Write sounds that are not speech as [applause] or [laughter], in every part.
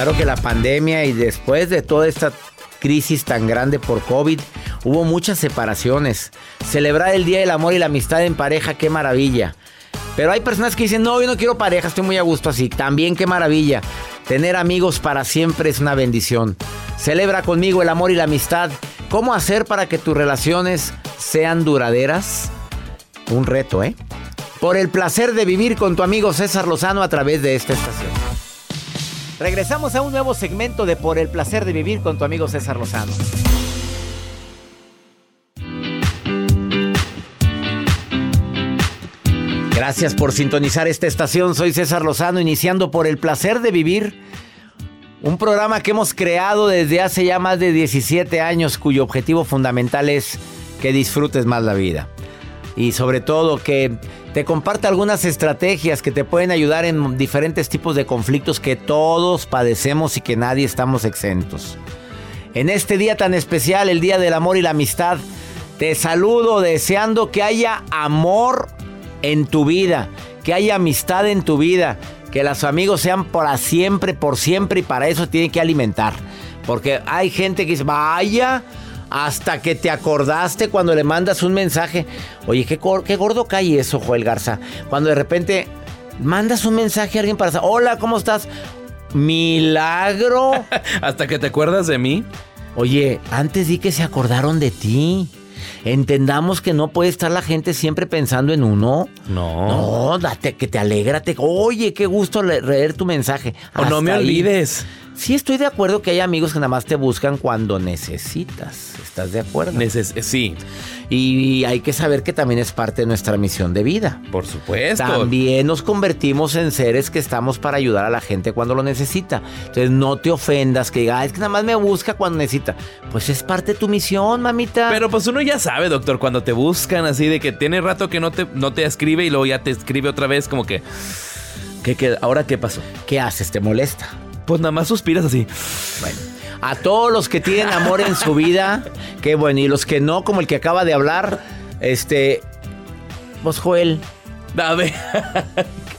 Claro que la pandemia y después de toda esta crisis tan grande por COVID, hubo muchas separaciones. Celebrar el Día del Amor y la Amistad en pareja, qué maravilla. Pero hay personas que dicen, no, yo no quiero pareja, estoy muy a gusto así. También qué maravilla. Tener amigos para siempre es una bendición. Celebra conmigo el amor y la amistad. ¿Cómo hacer para que tus relaciones sean duraderas? Un reto, ¿eh? Por el placer de vivir con tu amigo César Lozano a través de esta estación. Regresamos a un nuevo segmento de Por el placer de vivir con tu amigo César Lozano. Gracias por sintonizar esta estación. Soy César Lozano, iniciando por el placer de vivir. Un programa que hemos creado desde hace ya más de 17 años, cuyo objetivo fundamental es que disfrutes más la vida. Y sobre todo que te comparte algunas estrategias que te pueden ayudar en diferentes tipos de conflictos que todos padecemos y que nadie estamos exentos. En este día tan especial, el Día del Amor y la Amistad, te saludo deseando que haya amor en tu vida, que haya amistad en tu vida, que los amigos sean para siempre, por siempre y para eso tiene que alimentar. Porque hay gente que dice, vaya, hasta que te acordaste cuando le mandas un mensaje. Oye, qué, qué gordo cae eso, Joel Garza. Cuando de repente mandas un mensaje a alguien para hola, ¿cómo estás? Milagro. [laughs] hasta que te acuerdas de mí. Oye, antes di que se acordaron de ti. Entendamos que no puede estar la gente siempre pensando en uno. No. No, date, que te alégrate. Oye, qué gusto leer tu mensaje. O no me olvides. Sí, estoy de acuerdo que hay amigos que nada más te buscan cuando necesitas. ¿Estás de acuerdo? Neces sí. Y hay que saber que también es parte de nuestra misión de vida. Por supuesto. También nos convertimos en seres que estamos para ayudar a la gente cuando lo necesita. Entonces no te ofendas que diga, es que nada más me busca cuando necesita. Pues es parte de tu misión, mamita. Pero pues uno ya sabe, doctor, cuando te buscan así de que tiene rato que no te, no te escribe y luego ya te escribe otra vez como que... ¿Qué, qué, ahora qué pasó? ¿Qué haces? ¿Te molesta? Pues nada más suspiras así. Bueno. A todos los que tienen amor en su vida, [laughs] qué bueno. Y los que no, como el que acaba de hablar, este. Pues Joel. Dame.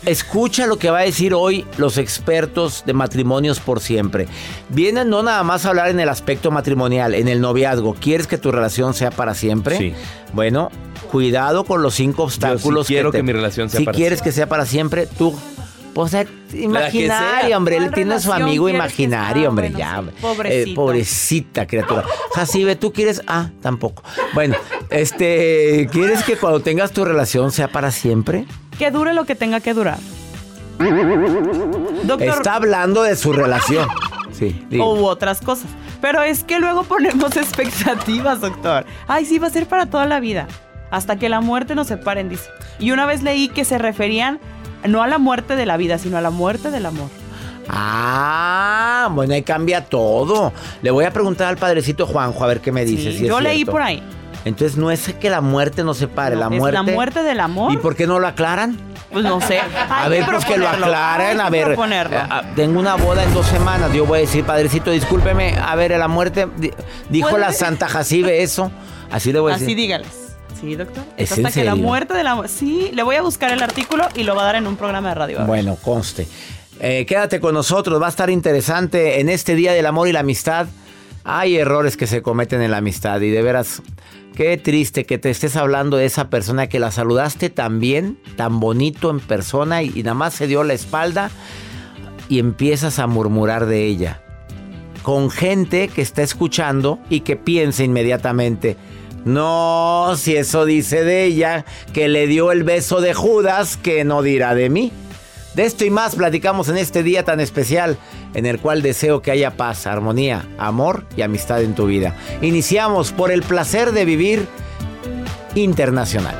Escucha lo que va a decir hoy los expertos de matrimonios por siempre. Vienen no nada más a hablar en el aspecto matrimonial, en el noviazgo. ¿Quieres que tu relación sea para siempre? Sí. Bueno, cuidado con los cinco obstáculos. Yo sí quiero que, que, mi relación sea si para quieres que sea para siempre, tú pues imaginario, hombre. Él tiene a su amigo imaginario, hombre. Bueno, ya. sí, pobrecito. Eh, pobrecita criatura. Jacibe, ¿tú quieres? Ah, tampoco. Bueno, este. ¿Quieres que cuando tengas tu relación sea para siempre? Que dure lo que tenga que durar. Doctor, Está hablando de su relación. Sí. digo. u otras cosas. Pero es que luego ponemos [laughs] expectativas, doctor. Ay, sí, va a ser para toda la vida. Hasta que la muerte nos separen, dice. Y una vez leí que se referían no a la muerte de la vida, sino a la muerte del amor. Ah, bueno, ahí cambia todo. Le voy a preguntar al padrecito Juanjo a ver qué me dice. Sí, si es yo leí cierto. por ahí. Entonces no es que la muerte nos separe, la es muerte. la muerte del amor. ¿Y por qué no lo aclaran? Pues no sé. [laughs] A ver, pues que lo aclaren. A ver, eh, ah, tengo una boda en dos semanas. Yo voy a decir, padrecito, discúlpeme. A ver, la muerte, di- dijo ¿Puede? la Santa Jacibe eso. Así le voy a Así decir. dígales. Sí, doctor. ¿Es hasta en que la muerte del amor. Sí, le voy a buscar el artículo y lo va a dar en un programa de radio. Bueno, conste. Eh, quédate con nosotros, va a estar interesante en este Día del Amor y la Amistad. Hay errores que se cometen en la amistad y de veras, qué triste que te estés hablando de esa persona que la saludaste tan bien, tan bonito en persona y, y nada más se dio la espalda y empiezas a murmurar de ella. Con gente que está escuchando y que piensa inmediatamente, no, si eso dice de ella, que le dio el beso de Judas, que no dirá de mí. De esto y más platicamos en este día tan especial en el cual deseo que haya paz, armonía, amor y amistad en tu vida. Iniciamos por el placer de vivir internacional.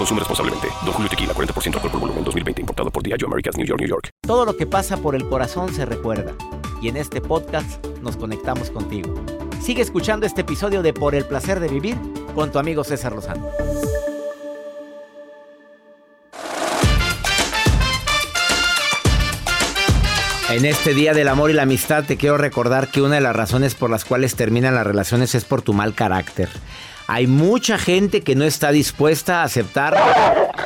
Consume responsablemente. Don Julio Tequila, 40% alcohol por volumen, 2020. Importado por Diageo Americas, New York, New York. Todo lo que pasa por el corazón se recuerda. Y en este podcast nos conectamos contigo. Sigue escuchando este episodio de Por el placer de vivir con tu amigo César Lozano. En este Día del Amor y la Amistad te quiero recordar que una de las razones por las cuales terminan las relaciones es por tu mal carácter. Hay mucha gente que no está dispuesta a aceptar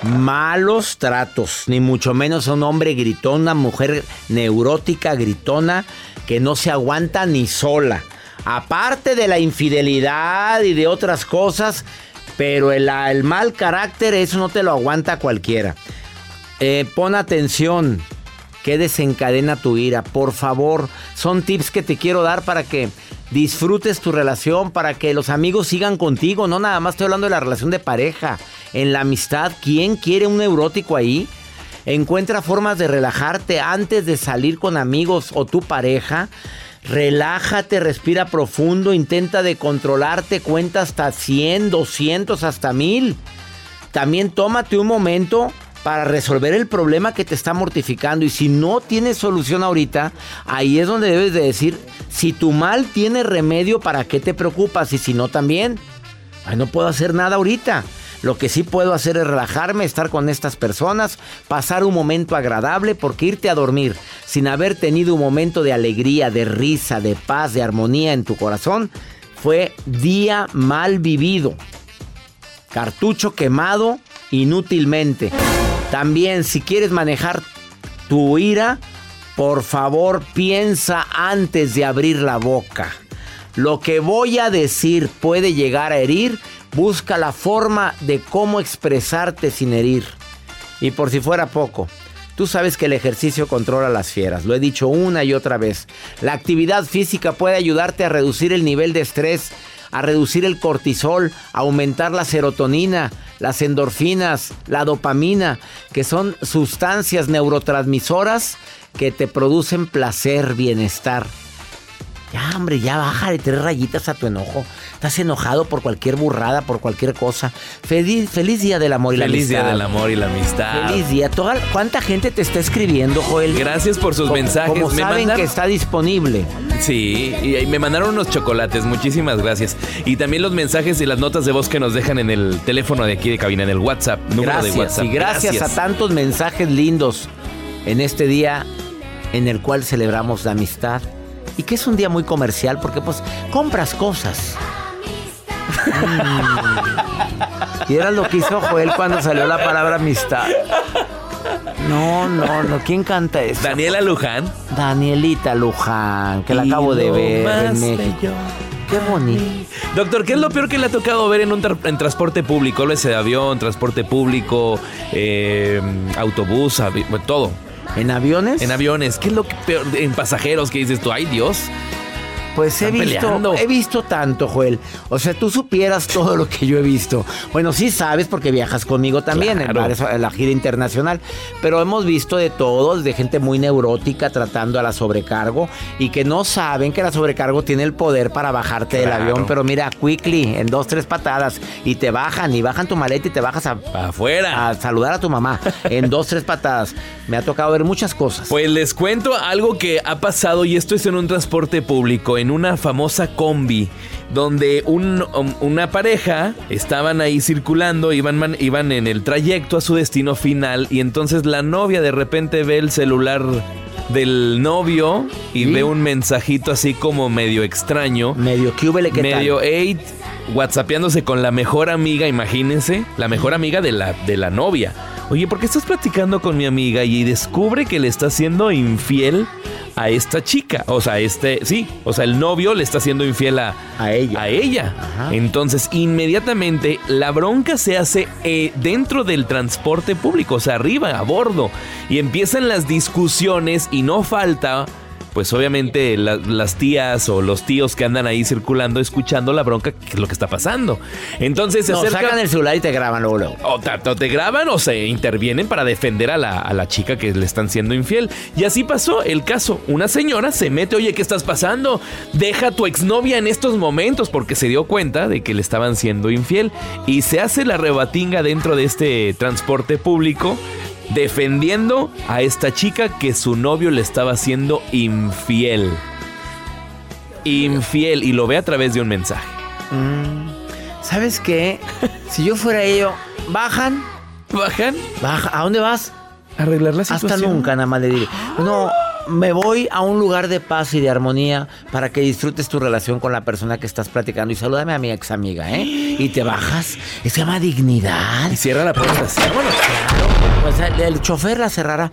malos tratos, ni mucho menos a un hombre gritón, una mujer neurótica, gritona, que no se aguanta ni sola. Aparte de la infidelidad y de otras cosas, pero el, mal carácter, eso no te lo aguanta cualquiera. Eh, pon atención. ¿Qué desencadena tu ira? Por favor, son tips que te quiero dar para que disfrutes tu relación, para que los amigos sigan contigo. No nada más estoy hablando de la relación de pareja. En la amistad, ¿quién quiere un neurótico ahí? Encuentra formas de relajarte antes de salir con amigos o tu pareja. Relájate, respira profundo, intenta de controlarte, cuenta hasta 100, 200, hasta 1000. También tómate un momento para resolver el problema que te está mortificando. Y si no tienes solución ahorita, ahí es donde debes de decir, si tu mal tiene remedio, ¿para qué te preocupas? Y si no también, ay, no puedo hacer nada ahorita. Lo que sí puedo hacer es relajarme, estar con estas personas, pasar un momento agradable, porque irte a dormir sin haber tenido un momento de alegría, de risa, de paz, de armonía en tu corazón, fue día mal vivido. Cartucho quemado inútilmente. También si quieres manejar tu ira, por favor piensa antes de abrir la boca. Lo que voy a decir puede llegar a herir, busca la forma de cómo expresarte sin herir. Y por si fuera poco, tú sabes que el ejercicio controla las fieras, lo he dicho una y otra vez. La actividad física puede ayudarte a reducir el nivel de estrés, a reducir el cortisol, a aumentar la serotonina, las endorfinas, la dopamina, que son sustancias neurotransmisoras que te producen placer, bienestar. Ya, hombre, ya bájale tres rayitas a tu enojo. Estás enojado por cualquier burrada, por cualquier cosa. Feliz, feliz día del amor y la Feliz amistad. día del amor y la amistad. Feliz día. Toda- ¿Cuánta gente te está escribiendo, Joel? Gracias por sus Como- mensajes. Como Me saben mandaron- que está disponible. Sí, y y me mandaron unos chocolates, muchísimas gracias. Y también los mensajes y las notas de voz que nos dejan en el teléfono de aquí de cabina, en el WhatsApp, número Gracias. de WhatsApp. Y gracias, a tantos mensajes lindos en este día en el cual celebramos la amistad. Y que es un día muy comercial porque pues compras cosas. Y era lo que hizo Joel cuando salió la palabra amistad. No, no, no. ¿Quién canta eso? Daniela Luján. Danielita Luján, que la acabo de lo ver en México. Qué bonito. Doctor, ¿qué es lo peor que le ha tocado ver en un tra- en transporte público? Háblese de avión, transporte público, eh, autobús, todo. ¿En aviones? En aviones, ¿qué es lo que peor? En pasajeros, que dices tú? ¡Ay, Dios! Pues he visto, peleando. he visto tanto, Joel. O sea, tú supieras todo lo que yo he visto. Bueno, sí sabes porque viajas conmigo también en, Claro. varias- en la gira internacional. Pero hemos visto de todo, de gente muy neurótica tratando a la sobrecargo y que no saben que la sobrecargo tiene el poder para bajarte del avión. Pero mira, quickly, en dos, tres patadas y te bajan y bajan tu maleta y te bajas a, ¡Para afuera! a saludar a tu mamá en dos, tres patadas. Me ha tocado ver muchas cosas. Pues les cuento algo que ha pasado y esto es en un transporte público, en una famosa combi, donde un- um, una pareja estaban ahí circulando, iban, man- iban en el trayecto a su destino final y entonces la novia de repente ve el celular del novio y ¿Sí? ve un mensajito así como medio extraño. medio que ¿qué tal? Medio eight, whatsappeándose con la mejor amiga, imagínense, la mejor amiga de la, de la novia. Oye, ¿por qué estás platicando con mi amiga y descubre que le está siendo infiel a esta chica? O sea, este, sí, o sea, el novio le está siendo infiel a, A ella. A ella. Ajá. Entonces, inmediatamente la bronca se hace eh, dentro del transporte público, o sea, arriba, a bordo. Y empiezan las discusiones y no falta pues obviamente la- las tías o los tíos que andan ahí circulando escuchando la bronca, que es lo que está pasando. Entonces se No, acerca... sacan el celular y te graban luego, luego. O tanto te graban o se intervienen para defender a la, a la chica que le están siendo infiel. Y así pasó el caso. Una señora se mete, oye, ¿qué estás pasando? Deja a tu exnovia en estos momentos porque se dio cuenta de que le estaban siendo infiel. Y se hace la rebatinga dentro de este transporte público defendiendo a esta chica que su novio le estaba haciendo infiel. Infiel. Y lo ve a través de un mensaje. Mm, ¿Sabes qué? [laughs] Si yo fuera ello, bajan, Bajan baja. ¿A dónde vas? arreglar la situación. Hasta nunca, nada más le diré. No, me voy a un lugar de paz y de armonía para que disfrutes tu relación con la persona que estás platicando. Y salúdame a mi ex amiga, ¿eh? Y te bajas. Eso se llama dignidad. Y cierra la puerta. así. Vámonos. Pues el, el chofer la cerrará.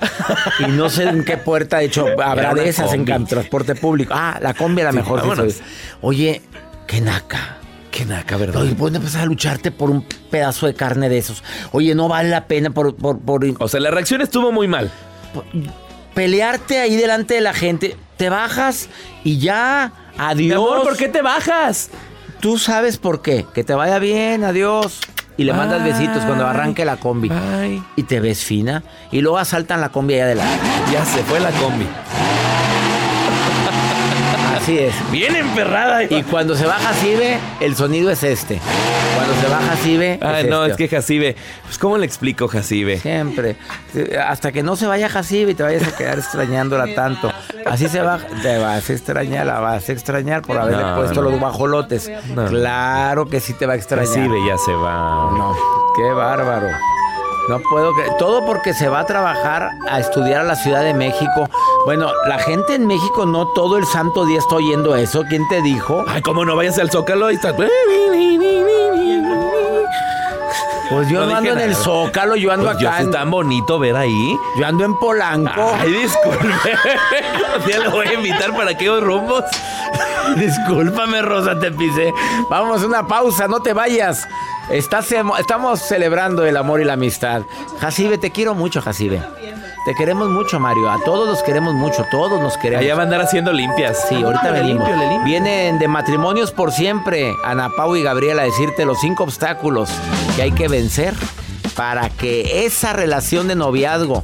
Y no sé en qué puerta, de hecho, habrá Era de esas en combi. cam- transporte público. Ah, la combi a la Sí, mejor. soy. Oye, qué naca. Qué naca, ¿verdad? Oye, pueden empezar a lucharte por un pedazo de carne de esos. Oye, no vale la pena por, por, por O sea, la reacción estuvo muy mal. pelearte ahí delante de la gente. Te bajas y ya. Adiós. Mi amor, ¿por qué te bajas? Tú sabes por qué. Que te vaya bien, adiós. Y le mandas besitos cuando arranque la combi. Bye. Y te ves fina. Y luego asaltan la combi allá adelante. Ya se fue la combi. Así es. Bien emperrada. Y cuando se baja Cibe, el sonido es este. Cuando se baja Cibe. Ah, es no, este. es que Jacibe. Pues, ¿cómo le explico, Jacibe? Siempre. Hasta que no se vaya Jacibe y te vayas a quedar extrañándola tanto. Así se va. Te vas a extrañar, la vas a extrañar por haberle No, puesto no. los guajolotes. No. Claro que sí te va a extrañar. Jacibe ya se va. No, qué bárbaro. No puedo creer. Todo porque se va a trabajar a estudiar a la Ciudad de México. Bueno, la gente en México no todo el santo día está oyendo eso. ¿Quién te dijo? Ay, ¿cómo no vayas al Zócalo? Ahí está. [laughs] Pues yo No no, ando en el. Zócalo, yo ando Pues yo, acá. en- tan bonito ver ahí. yo ando en Polanco. Ay, disculpe. [laughs] ya lo voy a invitar para aquellos rumbos. [laughs] Discúlpame, Rosa, te pisé. Vamos, una pausa, no te vayas. Estás emo- estamos celebrando el amor y la amistad. Jacibe, te quiero mucho, Jacibe. Te queremos mucho, Mario. A todos los queremos mucho, todos nos queremos. Allá va a andar haciendo limpias. Sí, ahorita Le venimos. limpio, limpio. Vienen de matrimonios por siempre, Ana Pau y Gabriela, a decirte los cinco obstáculos que hay que vencer para que esa relación de noviazgo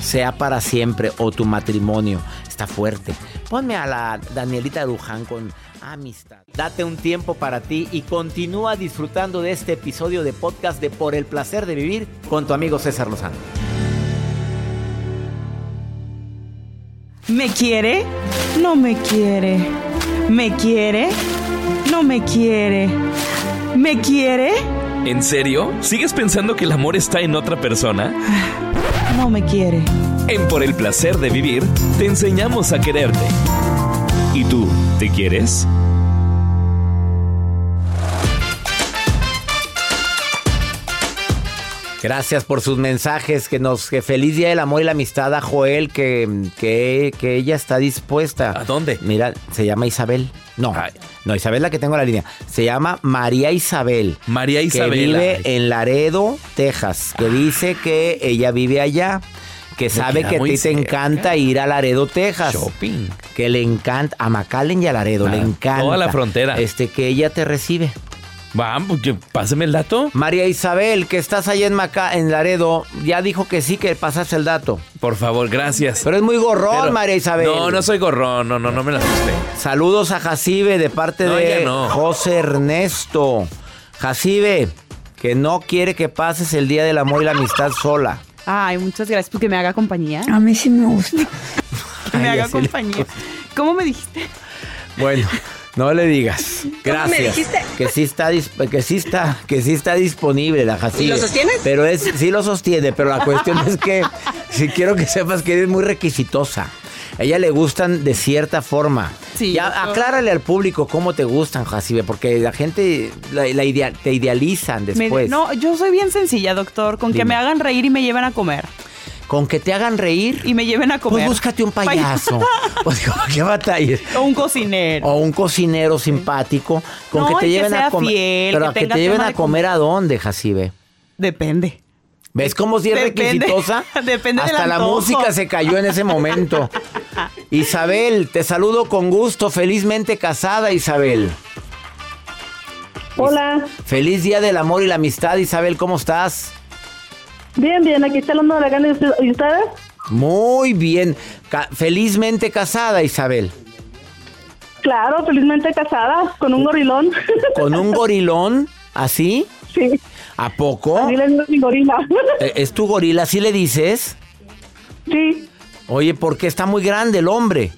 sea para siempre o tu matrimonio. Está fuerte. Ponme a la Danielita Luján con amistad. Date un tiempo para ti y continúa disfrutando de este episodio de podcast de Por el placer de vivir con tu amigo César Lozano. ¿Me quiere? No me quiere. ¿Me quiere? No me quiere. ¿Me quiere? ¿En serio? ¿Sigues pensando que el amor está en otra persona? No me quiere. En Por el placer de vivir, te enseñamos a quererte. ¿Y tú, te quieres? Gracias por sus mensajes. Que nos que feliz día del amor y la amistad a Joel, que, que, que ella está dispuesta. ¿A dónde? Mira, se llama Isabel. No, Ay. no, Isabel la que tengo en la línea. Se llama María Isabel. María Isabel. Que vive ay. en Laredo, Texas. Que dice que ella vive allá. Que sabe que a ti te encanta ir a Laredo, Texas. Shopping. Que le encanta, a McAllen y a Laredo, le Ah, encanta. toda la frontera. Este, que ella te recibe. Vamos, que- páseme el dato. María Isabel, que estás allá en Maca, en Laredo, ya dijo que sí, que pasas el dato. Por favor, gracias. Pero es muy gorrón, Pero- María Isabel. No, no soy gorrón, no, no, no me la asusté. Saludos a Jacibe de parte No, de no. José Ernesto. Jacibe, que no quiere que pases el día del amor y la amistad sola. Ay, muchas gracias porque me haga compañía. A mí sí me gusta. Que me Ay, haga compañía. ¿Cómo me dijiste? Bueno, no le digas. Gracias. dijiste? Que sí está que sí está que sí está disponible la Jacibe. ¿Y lo sostienes? Pero es sí lo sostiene, pero la cuestión es que [laughs] si quiero que sepas que eres muy requisitosa. A ella le gustan de cierta forma. Sí, Ya aclárale al público cómo te gustan, Jacibe, porque la gente la, la idea- te idealizan Me- después. no, yo soy bien sencilla, doctor, con que me hagan reír y me lleven a comer. Con que te hagan reír, Y me lleven a pues comer. búscate un payaso. [laughs] pues qué batallas. o un cocinero. O un cocinero simpático con No, que te y que lleven a sea comer. fiel, pero que a que te lleven a comer a dónde, Jacibe. Depende. ¿Ves cómo si es Depende. requisitosa? [laughs] Depende del Hasta la música se cayó en ese momento. [laughs] Isabel, te saludo con gusto, felizmente casada, Isabel. Hola, Feliz día del amor y la amistad, Isabel, ¿cómo estás? Bien, bien, aquí está la gana. ¿Y usted- ¿Y ustedes? Muy bien. Ca- felizmente casada, Isabel. Claro, felizmente casada, con un gorilón. [laughs] Con un gorilón, ¿así? sí, ¿A poco? así le digo mi gorila. Eh, ¿Es tu gorila? ¿Sí le dices? sí, Oye, porque está muy grande el hombre.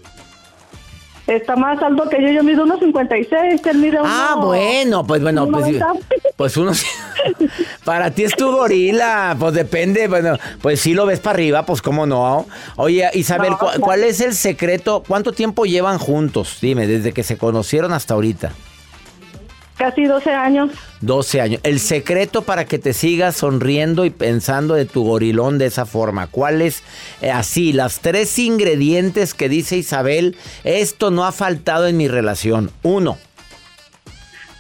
Está más alto que yo, yo mido unos 56, él mide uno... Ah, bueno, pues bueno, pues, 1.90. pues uno [laughs] para ti es tu gorila, pues depende, bueno, pues si lo ves para arriba, pues cómo no. Oye, Isabel, No, ¿cu- claro. ¿cuál es el secreto? ¿Cuánto tiempo llevan juntos? Dime, desde que se conocieron hasta ahorita. Casi 12 años. 12 años. El secreto para que te sigas sonriendo y pensando de tu gorilón de esa forma. ¿Cuál es? eh, así, las tres ingredientes que dice Isabel, esto no ha faltado en mi relación. Uno,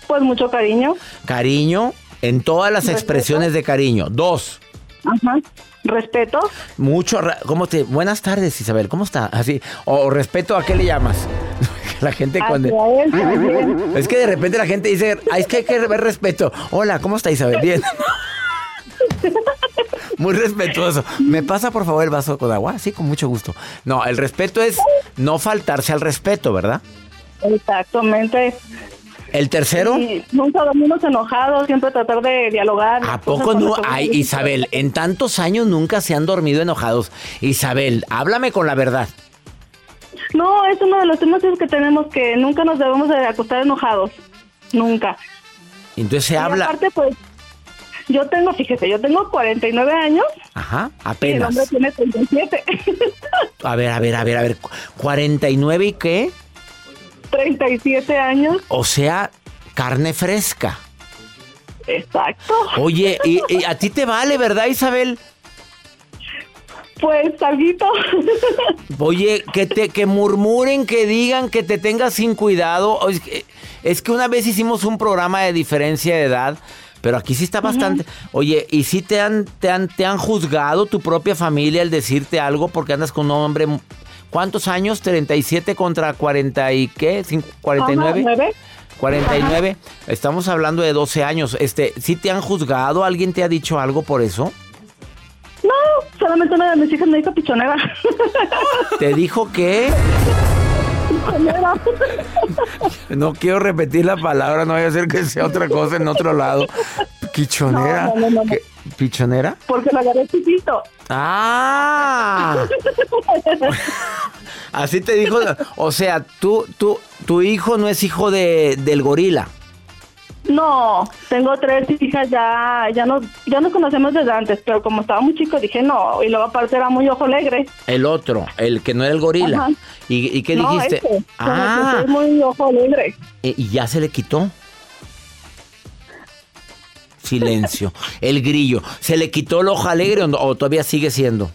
Pues mucho cariño. cariño en todas las Respeto. expresiones de cariño. Dos, Ajá. Respeto. mucho... ¿Cómo te...? Buenas tardes, Isabel. ¿Cómo está? Así. O respeto, ¿a qué le llamas? La gente cuando... Él. [laughs] Es que de repente la gente dice, "Ay, es que hay que ver respeto. Hola, ¿cómo está Isabel? Bien. [laughs] Muy respetuoso. ¿Me pasa por favor el vaso con agua? Sí, con mucho gusto. No, el respeto es no faltarse al respeto, ¿verdad? Exactamente. El tercero, Y nunca dormimos enojados, siempre tratar de dialogar. ¿a poco no? Ay, Isabel, en tantos años nunca se han dormido enojados. Isabel, háblame con la verdad. No, es uno de los temas que tenemos que nunca nos debemos de acostar enojados. Nunca. Entonces se Y habla. aparte, pues, yo tengo, fíjese, yo tengo 49 años Ajá, y el hombre apenas. tiene 37. [laughs] A ver, a ver, a ver, a ver. ¿49 y qué? 37 años, O sea, carne fresca. exacto. Oye, y, y a ti te vale, ¿verdad, Isabel? Pues, salguito. Oye, que te que murmuren, que digan, que te tengas sin cuidado. Es que, es que una vez hicimos un programa de diferencia de edad, pero aquí sí está bastante. Oye, ¿y si te han, te han te han juzgado tu propia familia al decirte algo porque andas con un hombre ¿Cuántos años? 37 contra 40 y qué? Cin- 49. Ajá, nueve. 49. Estamos hablando de 12 años. Este, ¿sí te han juzgado? ¿Alguien te ha dicho algo por eso? No, solamente una de mis hijas me dijo pichonera. [laughs] ¿Te dijo que? Pichonera. No quiero repetir la palabra, no vaya a ser que sea otra cosa en otro lado. Pichonera. No, no, no, no. ¿Qué? ¿Pichonera? Porque la agarré chiquito. ¡Ah! Así te dijo. O sea, tú, tú, tu hijo no es hijo de, del gorila. No, tengo tres hijas ya, ya nos, ya nos conocemos desde antes, pero como estaba muy chico dije no, y luego aparte era muy ojo alegre. El otro, el que no era el gorila. Ajá. ¿Y, y qué no, dijiste? ese, ah, soy muy ojo alegre. y y ya se le quitó. Silencio. El grillo. ¿Se le quitó el ojo alegre o, no- o todavía sigue siendo?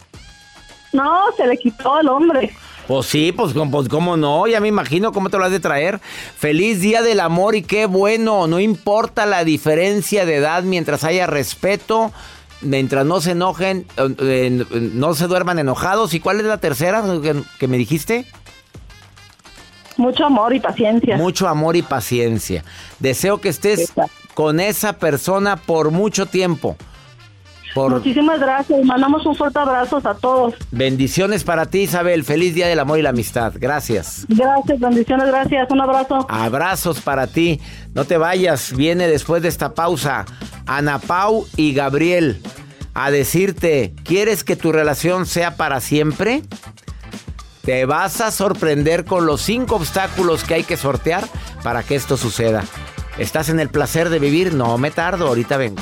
No, se le quitó al hombre. Pues sí, pues, pues cómo no, ya me imagino cómo te lo has de traer. Feliz Día del Amor y qué bueno, no importa la diferencia de edad mientras haya respeto, mientras no se enojen, eh, no se duerman enojados. ¿Y cuál es la tercera que, que me dijiste? Mucho amor y paciencia. Mucho amor y paciencia. Deseo que estés con esa persona por mucho tiempo. Por Muchísimas gracias. Mandamos un fuerte abrazo a todos. bendiciones para ti, Isabel. Feliz Día del Amor y la Amistad. Gracias. Gracias, bendiciones, gracias. Un abrazo. Abrazos para ti. No te vayas. Viene después de esta pausa Ana Pau y Gabriel a decirte, ¿quieres que tu relación sea para siempre? Te vas a sorprender con los cinco obstáculos que hay que sortear para que esto suceda. ¿Estás en el placer de vivir? No me tardo, ahorita vengo.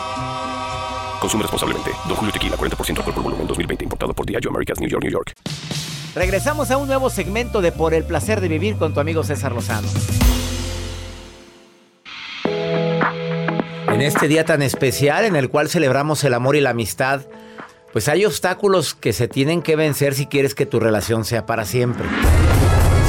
Consume responsablemente. Don Julio Tequila, 40% alcohol por volumen, 2020. Importado por Diageo Americas, New York, New York. Regresamos a un nuevo segmento de Por el placer de vivir con tu amigo César Lozano. En este día tan especial en el cual celebramos el amor y la amistad, pues hay obstáculos que se tienen que vencer si quieres que tu relación sea para siempre.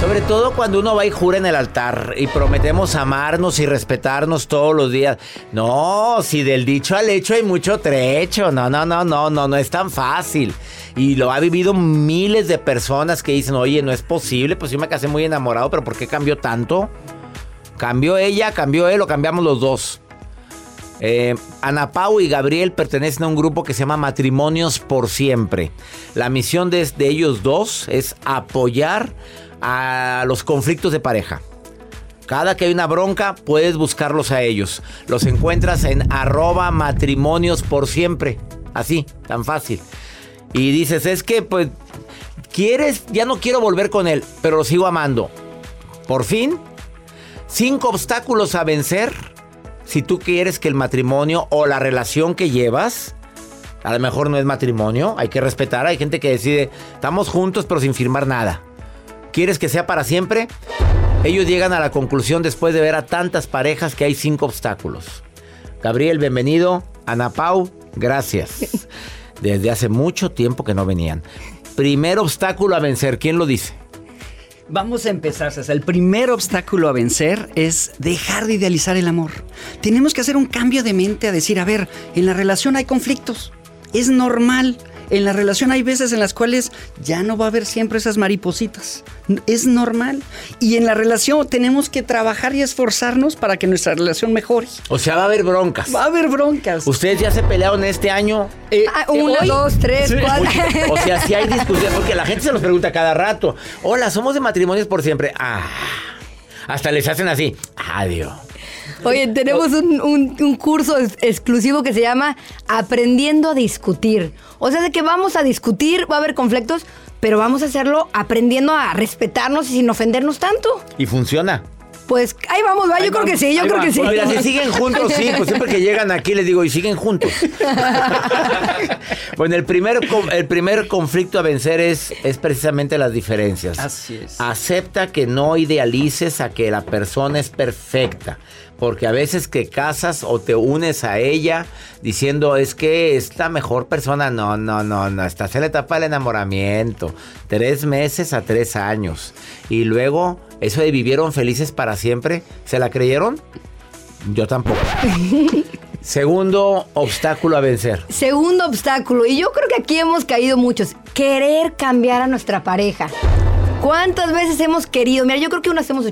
Sobre todo cuando uno va y jura en el altar y prometemos amarnos y respetarnos todos los días. No, si del dicho al hecho hay mucho trecho. No, no, no, no, no, no es tan fácil. Y lo ha vivido miles de personas que dicen, oye, no es posible, pues yo me casé muy enamorado, pero ¿por qué cambió tanto? Cambió ella, cambió él o cambiamos los dos. Eh, Ana Pau y Gabriel pertenecen a un grupo que se llama Matrimonios por Siempre. La misión de, de ellos dos es apoyar a los conflictos de pareja. Cada que hay una bronca, puedes buscarlos a ellos. Los encuentras en arroba matrimonios por siempre. Así, tan fácil. Y dices, es que pues, quieres, ya no quiero volver con él, pero lo sigo amando. Por fin, cinco obstáculos a vencer si tú quieres que el matrimonio o la relación que llevas, a lo mejor no es matrimonio, hay que respetar, hay gente que decide, estamos juntos pero sin firmar nada. ¿Quieres que sea para siempre? Ellos llegan a la conclusión después de ver a tantas parejas que hay cinco obstáculos. Gabriel, bienvenido. Ana Pau, gracias. [laughs] Desde hace mucho tiempo que no venían. Primer obstáculo a vencer, ¿quién lo dice? Vamos a empezar, César. El primer obstáculo a vencer es dejar de idealizar el amor. Tenemos que hacer un cambio de mente a decir, a ver, en la relación hay conflictos. Es normal. En la relación hay veces en las cuales ya no va a haber siempre esas maripositas. Es normal. Y en la relación tenemos que trabajar y esforzarnos para que nuestra relación mejore. O sea, va a haber broncas. Va a haber broncas. ¿Ustedes ya se pelearon este año? Eh, Ah, eh, una, hoy- dos, tres, Sí. cuatro. O sea, si hay discusión, porque la gente se los pregunta cada rato. Hola, somos de matrimonios por siempre. Ah, hasta les hacen así. Adiós. Oye, [laughs] tenemos un, un- un curso ex- exclusivo que se llama Aprendiendo a Discutir. O sea, de que vamos a discutir, va a haber conflictos, pero vamos a hacerlo aprendiendo a respetarnos y sin ofendernos tanto. Y funciona. Pues ahí vamos, va. Yo creo que sí, yo creo va. que sí. Pues mira, si siguen juntos, sí, pues siempre que llegan aquí les digo, y siguen juntos. [laughs] bueno, el primer, el primer conflicto a vencer es, es precisamente las diferencias. Así es. Acepta que no idealices a que la persona es perfecta. Porque a veces que casas o te unes a ella diciendo es que es la mejor persona. No, no, no, no. Estás en la etapa del enamoramiento. Tres meses a tres años. Y luego, eso de vivieron felices para siempre, ¿se la creyeron? Yo tampoco. [laughs] Segundo obstáculo a vencer. Segundo obstáculo, y yo creo que aquí hemos caído muchos, querer cambiar a nuestra pareja. ¿Cuántas veces hemos querido? Mira, yo creo que unas hemos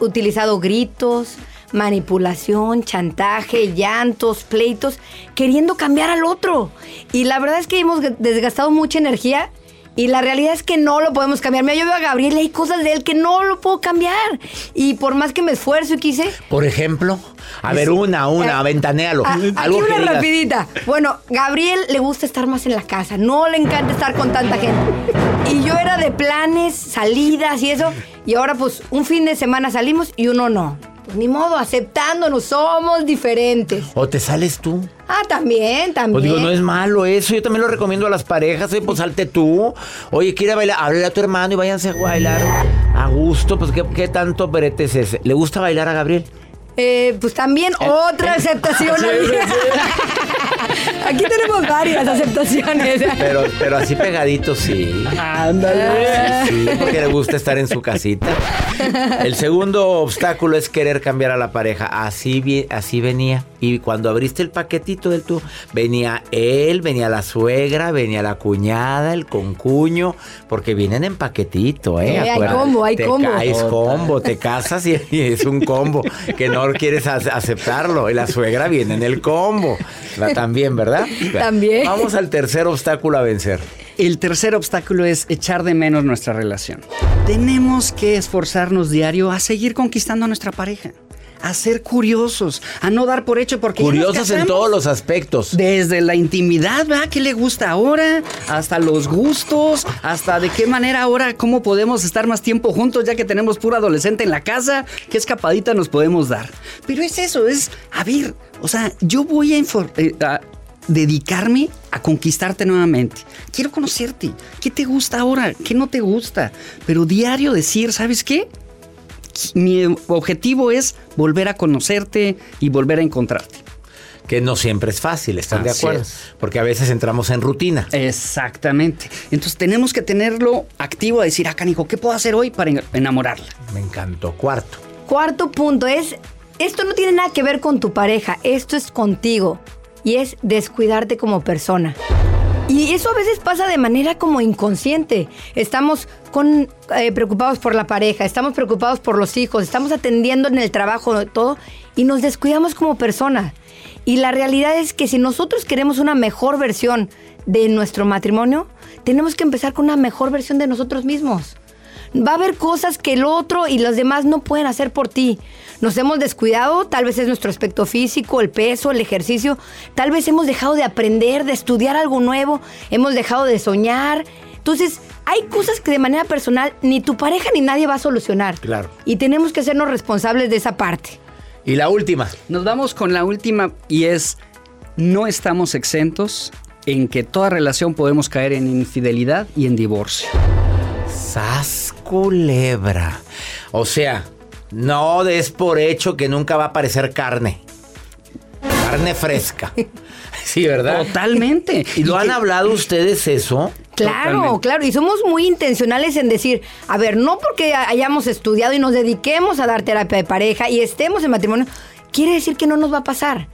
utilizado gritos, manipulación, chantaje, llantos, pleitos, queriendo cambiar al otro. Y la verdad es que hemos desgastado mucha energía y la realidad es que no lo podemos cambiar. Mira, yo veo a Gabriel y hay cosas de él que no lo puedo cambiar. Y por más que me esfuerzo y quise, Por ejemplo, a ver, una, una, Eh, ventanéalo. Ah, Algo una rapidita. Bueno, Gabriel le gusta estar más en la casa. No le encanta estar con tanta gente. Y yo era de planes, salidas y eso. Y ahora pues un fin de semana salimos y uno no. Pues ni modo, aceptándonos, somos diferentes. O te sales tú. Ah, también, también. Pues digo, no es malo eso. Yo también lo recomiendo a las parejas. Oye, pues salte tú. Oye, quiere bailar. Háblale a tu hermano y váyanse a bailar a gusto. Pues, ¿qué, qué tanto perete es ese? ¿Le gusta bailar a Gabriel? Eh, pues también otra aceptación. [laughs] Aquí tenemos varias aceptaciones. Pero, pero así pegadito, sí. Ándale. Sí, porque le gusta estar en su casita. El segundo obstáculo es querer cambiar a la pareja. Así, así venía. Y cuando abriste el paquetito del tú, venía él, venía la suegra, venía la cuñada, el concuño, porque vienen en paquetito, ¿eh? Eh, hay combo, hay te combo. caes combo, te casas y, y es un combo que no quieres ac- aceptarlo. Y la suegra viene en el combo. La- También, ¿verdad? También. Vamos al tercer obstáculo a vencer. El tercer obstáculo es echar de menos nuestra relación. Tenemos que esforzarnos diario a seguir conquistando a nuestra pareja, a ser curiosos, a no dar por hecho porque Curiosos en todos los aspectos. Desde la intimidad, ¿verdad? ¿Qué le gusta ahora? Hasta los gustos, hasta de qué manera ahora, cómo podemos estar más tiempo juntos ya que tenemos pura adolescente en la casa, qué escapadita nos podemos dar. Pero es eso, es, a ver, o sea, yo voy a, eh, a dedicarme a conquistarte nuevamente. Quiero conocerte. ¿Qué te gusta ahora? ¿Qué no te gusta? Pero diario decir, ¿sabes qué? Mi objetivo es volver a conocerte y volver a encontrarte. Que no siempre es fácil, ¿están de acuerdo? es. Porque a veces entramos en rutina. Exactamente. Entonces tenemos que tenerlo activo a decir, ah, canijo, ¿qué puedo hacer hoy para en- enamorarla? Me encantó. Cuarto. Cuarto punto es, esto no tiene nada que ver con tu pareja, esto es contigo y es descuidarte como persona. Y eso a veces pasa de manera como inconsciente. Estamos con, eh, preocupados por la pareja, estamos preocupados por los hijos, estamos atendiendo en el trabajo todo y nos descuidamos como persona. Y la realidad es que si nosotros queremos una mejor versión de nuestro matrimonio, tenemos que empezar con una mejor versión de nosotros mismos. Va a haber cosas que el otro y los demás no pueden hacer por ti. Nos hemos descuidado, tal vez es nuestro aspecto físico, el peso, el ejercicio. Tal vez hemos dejado de aprender, de estudiar algo nuevo, hemos dejado de soñar. Entonces, hay cosas que de manera personal ni tu pareja ni nadie va a solucionar. Claro. Y tenemos que hacernos responsables de esa parte. Y la última. Nos vamos con la última y es, no estamos exentos en que toda relación podemos caer en infidelidad y en divorcio. Sas culebra. O sea, no des por hecho que nunca va a aparecer carne. Carne fresca. [laughs] Sí, ¿verdad? Totalmente. ¿Y lo han hablado ustedes eso? Claro, Totalmente. claro, y somos muy intencionales en decir, a ver, no porque hayamos estudiado y nos dediquemos a dar terapia de pareja y estemos en matrimonio, quiere decir que no nos va a pasar.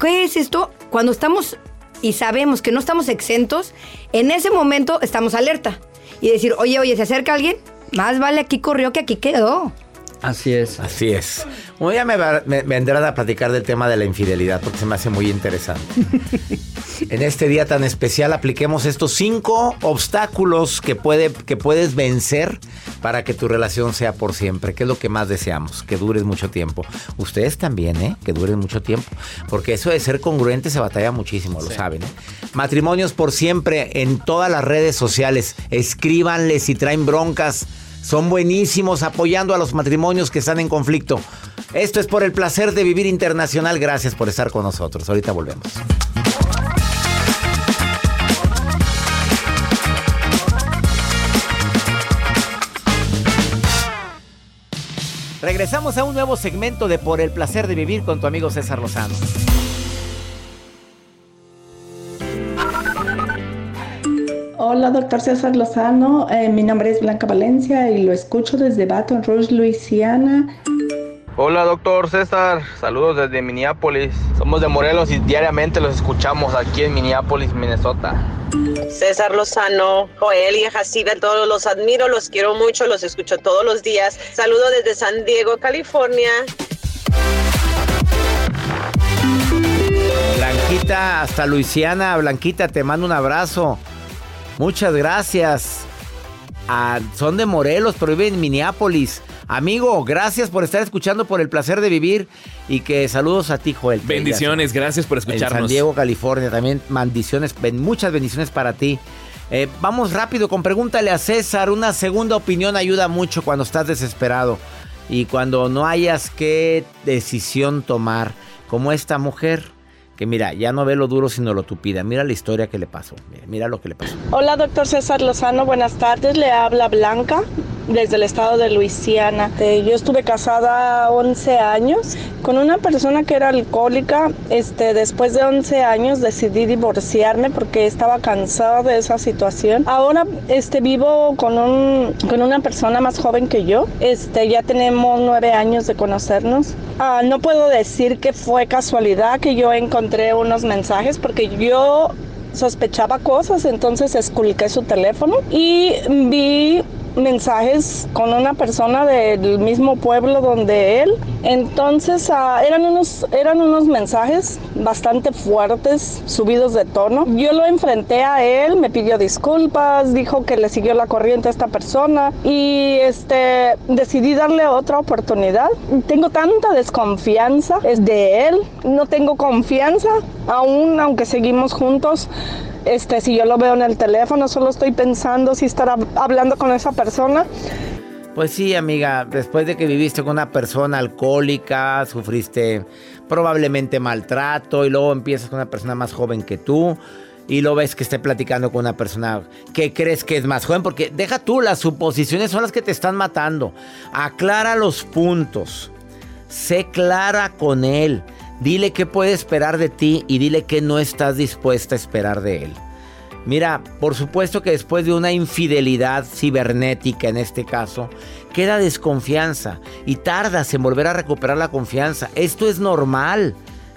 ¿Qué es esto? Cuando estamos y sabemos que no estamos exentos, en ese momento estamos alerta y decir, oye, oye, se acerca alguien, más vale aquí corrió que aquí quedó. Así es. Así es. Bueno, ya me, va- me- vendrán a platicar del tema de la infidelidad porque se me hace muy interesante. [laughs] en este día tan especial apliquemos estos cinco obstáculos que, puede, que puedes vencer para que tu relación sea por siempre, que es lo que más deseamos, que dures mucho tiempo. Ustedes también, ¿eh? Que duren mucho tiempo, porque eso de ser congruente se batalla muchísimo, lo saben. ¿eh? Matrimonios por siempre en todas las redes sociales. Escríbanles si traen broncas. Son buenísimos apoyando a los matrimonios que están en conflicto. Esto es por el placer de vivir internacional. Gracias por estar con nosotros. Ahorita volvemos. Regresamos a un nuevo segmento de Por el placer de vivir con tu amigo César Lozano. Hola, doctor César Lozano. Eh, mi nombre es Blanca Valencia y lo escucho desde Baton Rouge, Luisiana. Hola, doctor César. Saludos desde Minneapolis. Somos de Morelos y diariamente los escuchamos aquí en Minneapolis, Minnesota. César Lozano, Joel y Jacida, todos los admiro, los quiero mucho, los escucho todos los días. Saludo desde San Diego, California. Blanquita, hasta Luisiana. Blanquita, te mando un abrazo. Muchas gracias. Ah, son de Morelos, pero viven en Minneapolis. Amigo, gracias por estar escuchando por el placer de vivir y que saludos a ti, Joel. Bendiciones, gracias por escucharnos. En San Diego, California, también bendiciones, muchas bendiciones para ti. Eh, vamos rápido con pregúntale a César. Una segunda opinión ayuda mucho cuando estás desesperado y cuando no hayas qué decisión tomar, como esta mujer que mira, ya no ve lo duro sino lo tupida. Mira la historia que le pasó. Mira, lo que le pasó. Hola, doctor César Lozano. Buenas tardes. Le habla Blanca desde el estado de Luisiana. Eh, yo estuve casada 11 años con una persona que era alcohólica. Este, después de 11 años decidí divorciarme porque estaba cansada de esa situación. Ahora este, vivo con, un, con una persona más joven que yo. Este, ya tenemos 9 años de conocernos. Ah, no puedo decir que fue casualidad que yo encontré encontré unos mensajes porque yo sospechaba cosas, entonces esculqué su teléfono y vi mensajes con una persona del mismo pueblo donde él. Entonces ah, eran, unos, eran unos mensajes bastante fuertes, subidos de tono. Yo lo enfrenté a él, me pidió disculpas, dijo que le siguió la corriente a esta persona y este, decidí darle otra oportunidad. Tengo tanta desconfianza de él, no tengo confianza aún aunque seguimos juntos este, si yo lo veo en el teléfono, solo estoy pensando si estará hablando con esa persona. Pues sí, amiga, después de que viviste con una persona alcohólica, sufriste probablemente maltrato y luego empiezas con una persona más joven que tú y lo ves que esté platicando con una persona que crees que es más joven, porque deja tú, las suposiciones son las que te están matando. Aclara los puntos, sé clara con él. Dile qué puede esperar de ti y dile que no estás dispuesta a esperar de él. Mira, por supuesto que después de una infidelidad cibernética en este caso, queda desconfianza y tardas en volver a recuperar la confianza. Esto es normal.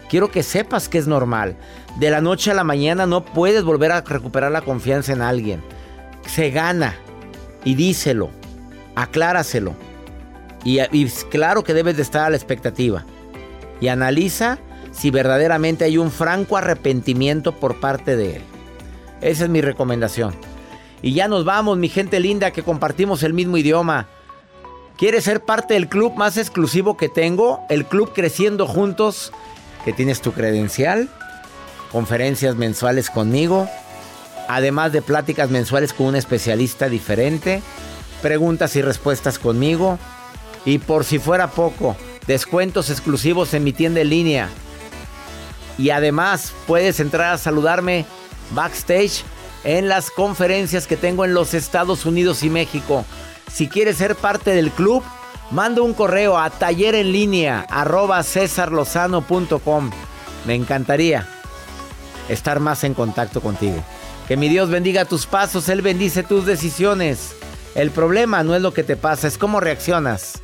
Quiero que sepas que es normal. De la noche a la mañana no puedes volver a recuperar la confianza en alguien. Se gana. Y díselo. Acláraselo. Y, y claro que debes de estar a la expectativa y analiza si verdaderamente hay un franco arrepentimiento por parte de él. Esa es mi recomendación. Y ya nos vamos, mi gente linda, que compartimos el mismo idioma. ¿Quieres ser parte del club más exclusivo que tengo? El club Creciendo Juntos, que tienes tu credencial, conferencias mensuales conmigo, además de pláticas mensuales con un especialista diferente, preguntas y respuestas conmigo. Y por si fuera poco, descuentos exclusivos en mi tienda en línea. Y además puedes entrar a saludarme backstage en las conferencias que tengo en los Estados Unidos y México. Si quieres ser parte del club, manda un correo a taller en línea arroba Me encantaría estar más en contacto contigo. Que mi Dios bendiga tus pasos, Él bendice tus decisiones. El problema no es lo que te pasa, es cómo reaccionas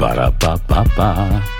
Ba-da-ba-ba-ba.